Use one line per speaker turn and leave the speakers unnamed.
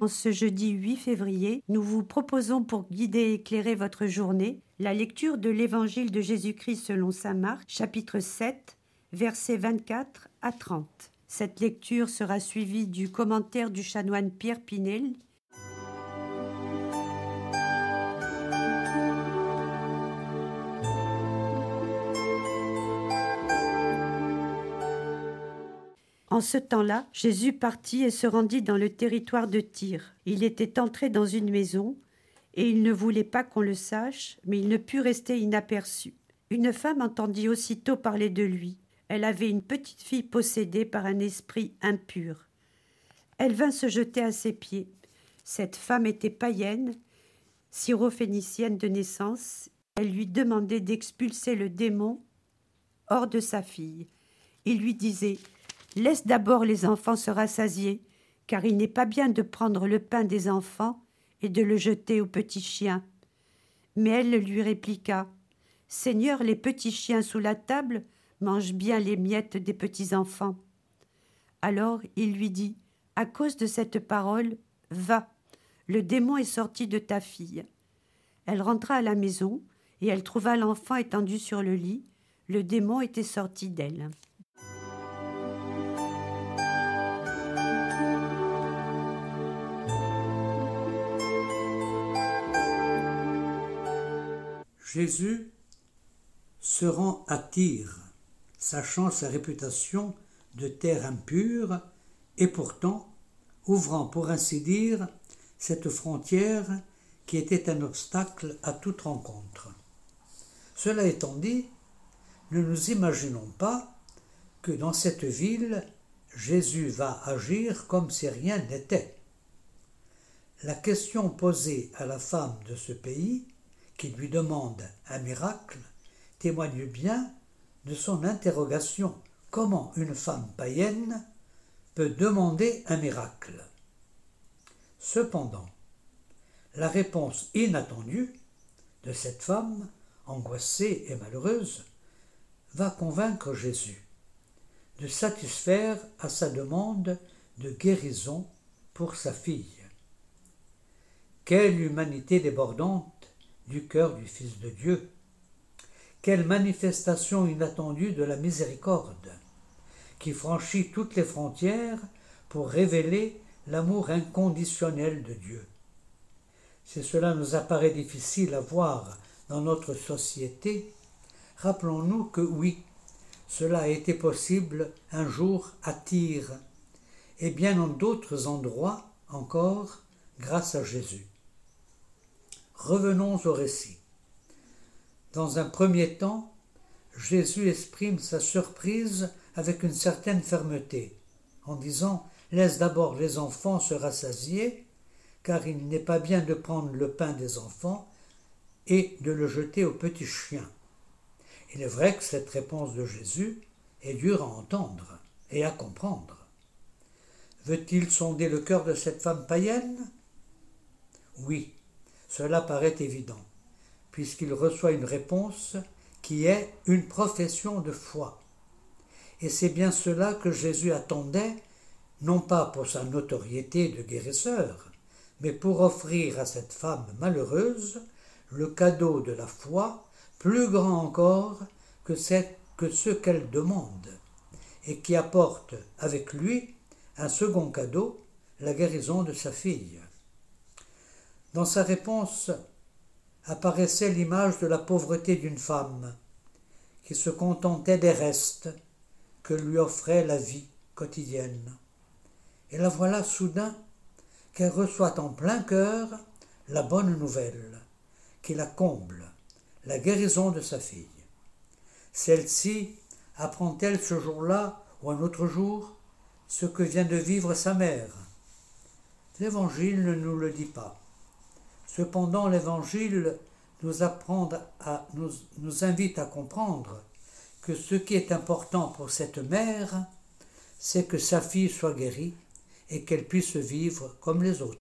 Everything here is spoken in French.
En ce jeudi 8 février, nous vous proposons pour guider et éclairer votre journée la lecture de l'Évangile de Jésus-Christ selon saint Marc, chapitre 7, versets 24 à 30. Cette lecture sera suivie du commentaire du chanoine Pierre Pinel En ce temps-là, Jésus partit et se rendit dans le territoire de Tyr. Il était entré dans une maison, et il ne voulait pas qu'on le sache, mais il ne put rester inaperçu. Une femme entendit aussitôt parler de lui. Elle avait une petite fille possédée par un esprit impur. Elle vint se jeter à ses pieds. Cette femme était païenne, syrophénicienne de naissance. Elle lui demandait d'expulser le démon hors de sa fille. Il lui disait Laisse d'abord les enfants se rassasier, car il n'est pas bien de prendre le pain des enfants et de le jeter aux petits chiens. Mais elle lui répliqua. Seigneur, les petits chiens sous la table mangent bien les miettes des petits enfants. Alors il lui dit. À cause de cette parole, va. Le démon est sorti de ta fille. Elle rentra à la maison, et elle trouva l'enfant étendu sur le lit. Le démon était sorti d'elle.
Jésus se rend à Tyr, sachant sa réputation de terre impure, et pourtant ouvrant pour ainsi dire cette frontière qui était un obstacle à toute rencontre. Cela étant dit, ne nous imaginons pas que dans cette ville, Jésus va agir comme si rien n'était. La question posée à la femme de ce pays qui lui demande un miracle témoigne bien de son interrogation comment une femme païenne peut demander un miracle? Cependant, la réponse inattendue de cette femme, angoissée et malheureuse, va convaincre Jésus de satisfaire à sa demande de guérison pour sa fille. Quelle humanité débordante du cœur du Fils de Dieu. Quelle manifestation inattendue de la miséricorde, qui franchit toutes les frontières pour révéler l'amour inconditionnel de Dieu. Si cela nous apparaît difficile à voir dans notre société, rappelons-nous que oui, cela a été possible un jour à Tyr, et bien en d'autres endroits encore grâce à Jésus. Revenons au récit. Dans un premier temps, Jésus exprime sa surprise avec une certaine fermeté, en disant Laisse d'abord les enfants se rassasier, car il n'est pas bien de prendre le pain des enfants et de le jeter aux petits chiens. Il est vrai que cette réponse de Jésus est dure à entendre et à comprendre. Veut-il sonder le cœur de cette femme païenne? Oui, cela paraît évident, puisqu'il reçoit une réponse qui est une profession de foi. Et c'est bien cela que Jésus attendait, non pas pour sa notoriété de guérisseur, mais pour offrir à cette femme malheureuse le cadeau de la foi, plus grand encore que, ce qu'elle demande, et qui apporte avec lui un second cadeau, la guérison de sa fille. Dans sa réponse apparaissait l'image de la pauvreté d'une femme qui se contentait des restes que lui offrait la vie quotidienne. Et la voilà soudain qu'elle reçoit en plein cœur la bonne nouvelle, qui la comble, la guérison de sa fille. Celle-ci apprend-elle ce jour-là ou un autre jour ce que vient de vivre sa mère? L'Évangile ne nous le dit pas. Cependant, l'Évangile nous, invite à comprendre que ce qui est important pour cette mère, c'est que sa fille soit guérie et qu'elle puisse vivre comme les autres.